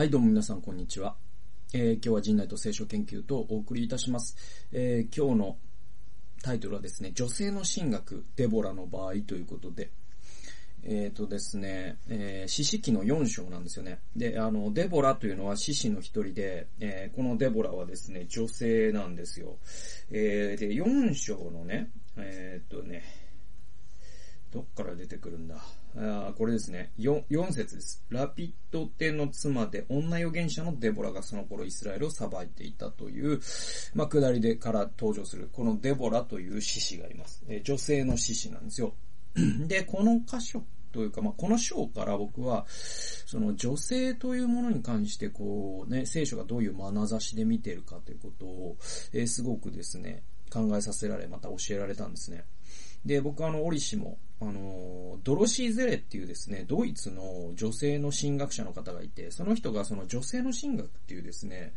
はい、どうも皆さん、こんにちは。えー今日は人内と聖書研究とお送りいたします。えー今日のタイトルはですね、女性の神学、デボラの場合ということで、えっ、とですね、えー、詩式記の4章なんですよね。で、あの、デボラというのは獅子の一人で、えーこのデボラはですね、女性なんですよ。えーで、4章のね、えっ、とね、どっから出てくるんだ？あこれですね。4, 4節です。ラピットテの妻で女預言者のデボラがその頃イスラエルを裁いていたという、まあ、下りでから登場する、このデボラという獅子がいます。え女性の獅子なんですよ。で、この箇所というか、まあ、この章から僕は、その女性というものに関して、こうね、聖書がどういう眼差しで見てるかということを、えーすごくですね、考えさせられ、また教えられたんですね。で、僕はあの、折しも、あの、ドロシー・ゼレっていうですね、ドイツの女性の神学者の方がいて、その人がその女性の神学っていうですね、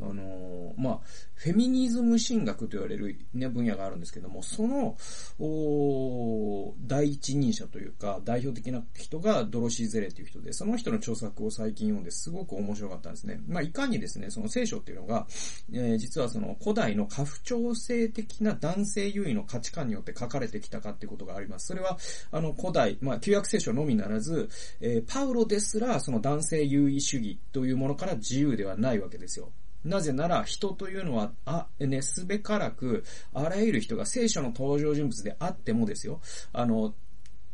あの、まあ、フェミニズム神学と言われるね、分野があるんですけども、その、お第一人者というか、代表的な人がドロシー・ゼレっていう人で、その人の著作を最近読んですごく面白かったんですね。まあ、いかにですね、その聖書っていうのが、えー実はその古代の家父長制的な男性優位の価値観によって書かれてきたかっていうことがあります。それは、あの、古代、まあ、旧約聖書のみならず、えーパウロですら、その男性優位主義というものから自由ではないわけですよ。なぜなら人というのは、あ、ね、すべからく、あらゆる人が聖書の登場人物であってもですよ、あの、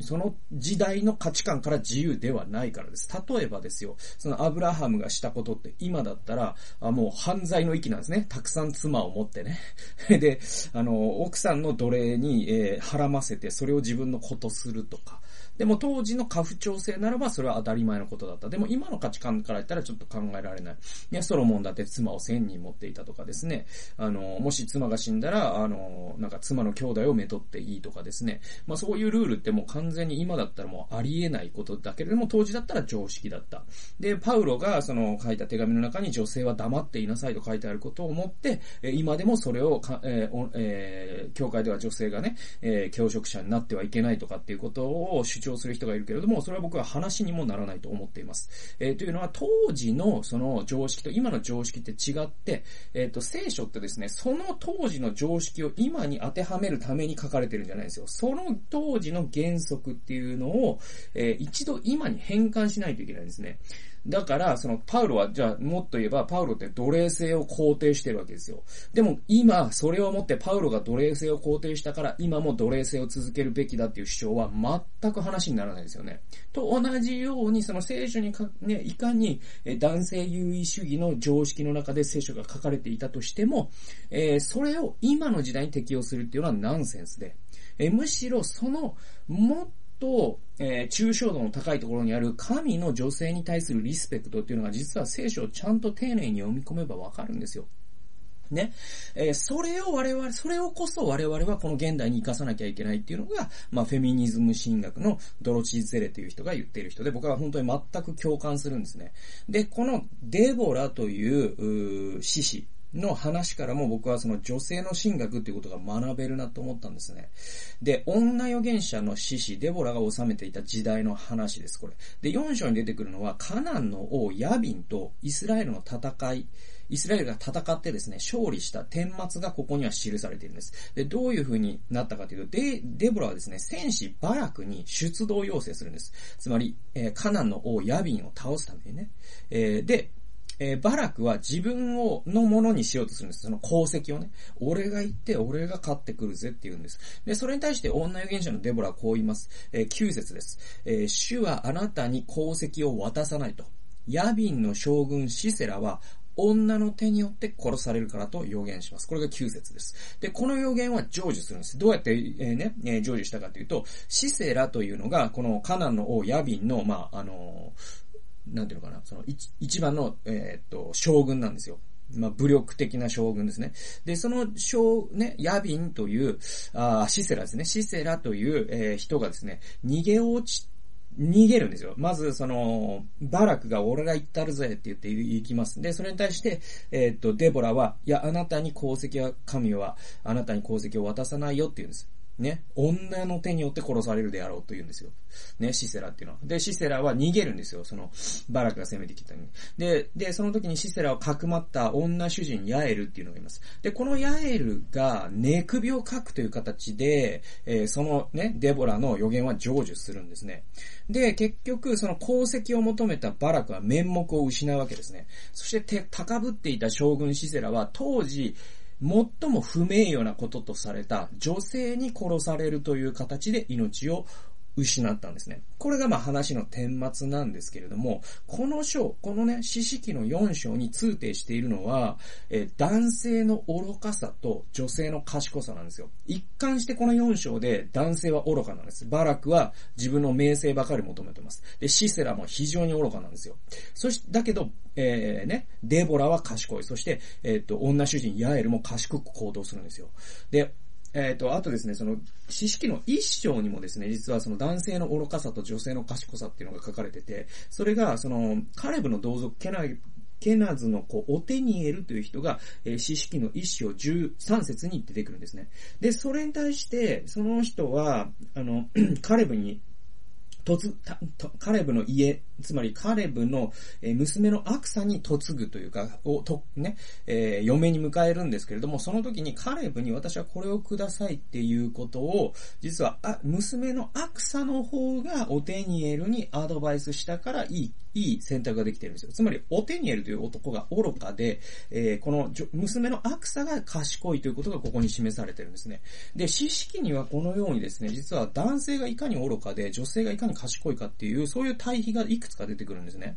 その時代の価値観から自由ではないからです。例えばですよ、そのアブラハムがしたことって今だったら、あもう犯罪の域なんですね。たくさん妻を持ってね。で、あの、奥さんの奴隷に、えー孕ませて、それを自分のことするとか。でも当時の家父長制ならばそれは当たり前のことだった。でも今の価値観から言ったらちょっと考えられない。いや、ソロモンだって妻を1000人持っていたとかですね。あの、もし妻が死んだら、あの、なんか妻の兄弟をめとっていいとかですね。まあそういうルールってもう完全に今だったらもうありえないことだけれども、当時だったら常識だった。で、パウロがその書いた手紙の中に女性は黙っていなさいと書いてあることをもって、今でもそれをか、えーえー教会では女性がね、えー教職者になってはいけないとかっていうことを主張する人がいるけれども、それは僕は話にもならないと思っています。えーというのは当時のその常識と今の常識って違って、えっ、と、聖書ってですね、その当時の常識を今に当てはめるために書かれてるんじゃないんですよ。その当時の原則っていうのを、えー一度今に変換しないといけないんですね。だから、その、パウロは、じゃあ、もっと言えば、パウロって奴隷制を肯定してるわけですよ。でも、今、それをもって、パウロが奴隷制を肯定したから、今も奴隷制を続けるべきだっていう主張は、全く話にならないですよね。と同じように、その聖書にか、ね、いかに、男性優位主義の常識の中で聖書が書かれていたとしても、えーそれを今の時代に適用するっていうのはナンセンスで、えむしろ、その、もっと、えー抽象度の高いところにある神の女性に対するリスペクトっていうのが実は聖書をちゃんと丁寧に読み込めばわかるんですよ。ね。えーそれを我々、それをこそ我々はこの現代に生かさなきゃいけないっていうのが、まあ、フェミニズム神学のドロチー・ゼレという人が言っている人で、僕は本当に全く共感するんですね。で、このデボラという、う獅子の話からも僕はその女性の神学っていうことが学べるなと思ったんですね。で、女預言者の獅子、デボラが治めていた時代の話です、これ。で、4章に出てくるのは、カナンの王ヤビンとイスラエルの戦い、イスラエルが戦ってですね、勝利した顛末がここには記されているんです。で、どういう風になったかというと、デ、デボラはですね、戦士バラクに出動要請するんです。つまり、えーカナンの王ヤビンを倒すためにね。えーで、えーバラクは自分を、のものにしようとするんです。その功績をね。俺が行って、俺が勝ってくるぜって言うんです。で、それに対して女預言者のデボラはこう言います。えー9節です。えー主はあなたに功績を渡さないと。ヤビンの将軍シセラは、女の手によって殺されるからと予言します。これが9節です。で、この予言は成就するんです。どうやって、えーね、えー成就したかというと、シセラというのが、このカナンの王ヤビンの、まあ、あのーなんていうのかな、その一一番の、えーっと、将軍なんですよ。まあ、武力的な将軍ですね。で、その将、ね、ヤビンという、あシセラですね。シセラという、えー人がですね、逃げ落ち逃げるんですよ。まず、その、バラクが俺が言ったるぜって言って行きます。で、それに対して、えーっと、デボラは、いや、あなたに功績は、神は、あなたに功績を渡さないよって言うんです。ね、女の手によって殺されるであろうと言うんですよ。ね、シセラっていうのは。で、シセラは逃げるんですよ。その、バラクが攻めてきたのに。で、で、その時にシセラをかくまった女主人ヤエルっていうのがいます。で、このヤエルが寝首をかくという形で、えー、そのね、デボラの予言は成就するんですね。で、結局、その功績を求めたバラクは面目を失うわけですね。そして、高ぶっていた将軍シセラは当時、最も不名誉なこととされた女性に殺されるという形で命を失ったんですね。これがまあ話の顛末なんですけれども、この章、このね、四式の4章に通底しているのは、え男性の愚かさと女性の賢さなんですよ。一貫してこの4章で男性は愚かなんです。バラクは自分の名声ばかり求めてます。で、シセラも非常に愚かなんですよ。そして、だけど、えー、ね、デボラは賢い。そして、えっ、と、女主人ヤエルも賢く行動するんですよ。で、えっ、ー、と、あとですね、その、知識の一章にもですね、実はその男性の愚かさと女性の賢さっていうのが書かれてて、それが、その、カレブの同族、ケナ、ケナズの子、オテニエルという人が、えー、詩式の一章13節に出てくるんですね。で、それに対して、その人は、あの、カレブに突、カレブの家、つまりカレブの娘のアクサに嫁ぐというか、を、と、ね、えー、嫁に迎えるんですけれども、その時にカレブに私はこれをくださいっていうことを、実は、あ、娘のアクサの方がオテニエルにアドバイスしたからいいいい選択ができてるんですよ。つまり、オテニエルという男が愚かで、えー、この娘のアクサが賢いということがここに示されてるんですね。で、知識にはこのようにですね、実は男性がいかに愚かで、女性がいかに賢いかっていう、そういう対比がいくつか出てくるんですね。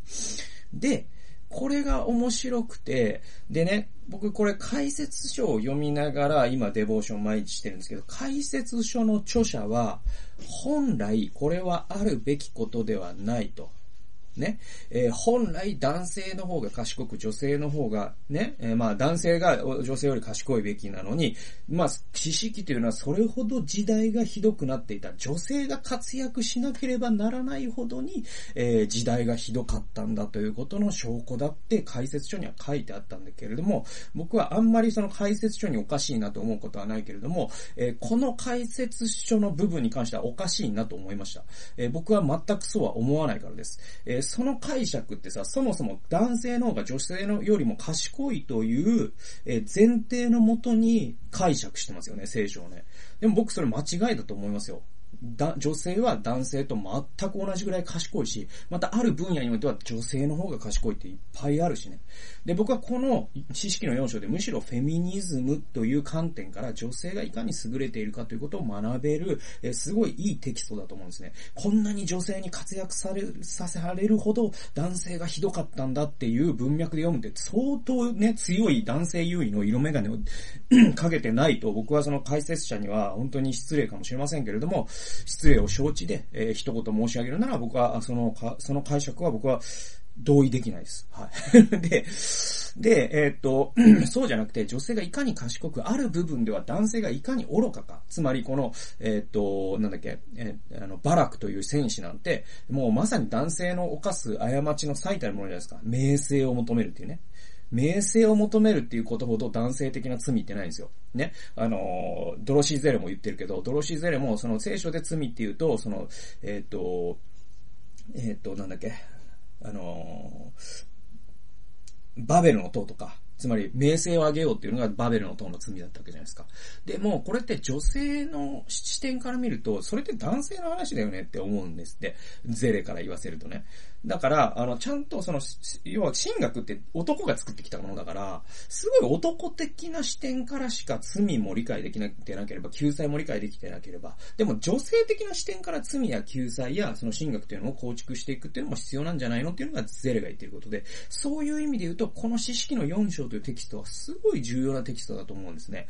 で、これが面白くて、でね、僕これ解説書を読みながら今デボーション毎日してるんですけど、解説書の著者は、本来これはあるべきことではないと。ね、えー、本来男性の方が賢く女性の方がね、えー、まあ男性が女性より賢いべきなのに、まあ知識というのはそれほど時代がひどくなっていた。女性が活躍しなければならないほどに、えー、時代がひどかったんだということの証拠だって解説書には書いてあったんだけれども、僕はあんまりその解説書におかしいなと思うことはないけれども、えこの解説書の部分に関してはおかしいなと思いました。え僕は全くそうは思わないからです。えその解釈ってさ、そもそも男性の方が女性のよりも賢いという、え前提のもとに解釈してますよね、聖書をね。でも僕それ間違いだと思いますよ。だ、女性は男性と全く同じぐらい賢いし、またある分野においては女性の方が賢いっていっぱいあるしね。で、僕はこの知識の4章でむしろフェミニズムという観点から女性がいかに優れているかということを学べる、えすごいいいテキストだと思うんですね。こんなに女性に活躍され、させられるほど男性がひどかったんだっていう文脈で読むって相当ね、強い男性優位の色眼鏡を かけてないと僕はその解説者には本当に失礼かもしれませんけれども、失礼を承知で、えー、一言申し上げるなら僕は、そのか、その解釈は僕は同意できないです。はい。で、で、えー、っと、そうじゃなくて、女性がいかに賢く、ある部分では男性がいかに愚かか。つまり、この、えー、っと、なんだっけ、えー、あの、バラクという戦士なんて、もうまさに男性の犯す過ちの最たるものじゃないですか。名声を求めるっていうね。名声を求めるっていうことほど男性的な罪ってないんですよ。ね。あの、ドロシーゼレも言ってるけど、ドロシーゼレもその聖書で罪っていうと、その、えっ、ー、と、えっ、ー、と、なんだっけ、あの、バベルの塔とか、つまり、名声を上げようっていうのがバベルの塔の罪だったわけじゃないですか。でも、これって女性の視点から見ると、それって男性の話だよねって思うんですって。ゼレから言わせるとね。だから、あの、ちゃんとその、要は神学って男が作ってきたものだから、すごい男的な視点からしか罪も理解できなてなければ、救済も理解できてなければ、でも女性的な視点から罪や救済やその神学っていうのを構築していくっていうのも必要なんじゃないのっていうのがゼレが言ってることで、そういう意味で言うと、この知識の4章というテキストはすごい重要なテキストだと思うんですね。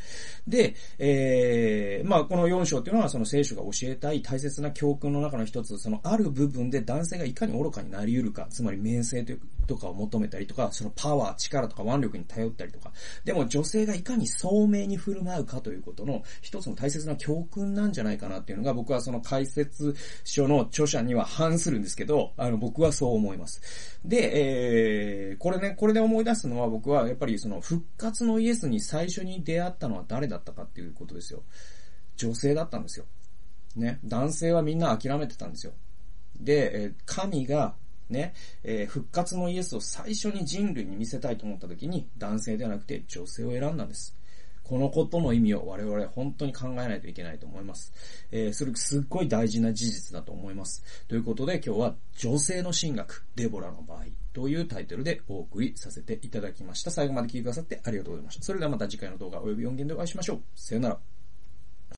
で、えー、まあこの4章っていうのはその聖書が教えたい大切な教訓の中の一つ、そのある部分で男性がいかに愚かになり得るか、つまり名声とかを求めたりとか、そのパワー、力とか腕力に頼ったりとか、でも女性がいかに聡明に振る舞うかということの一つの大切な教訓なんじゃないかなっていうのが僕はその解説書の著者には反するんですけど、あの僕はそう思います。で、えー、これね、これで思い出すのは僕はやっぱりその復活のイエスに最初に出会ったのは誰だったかっていうことですよ。女性だったんですよ。ね。男性はみんな諦めてたんですよ。で、神が、ね、えー、復活のイエスを最初に人類に見せたいと思った時に、男性ではなくて女性を選んだんです。このことの意味を我々本当に考えないといけないと思います。えー、それすっごい大事な事実だと思います。ということで今日は女性の神学、デボラの場合というタイトルでお送りさせていただきました。最後まで聞いてくださってありがとうございました。それではまた次回の動画及び音源でお会いしましょう。さよなら。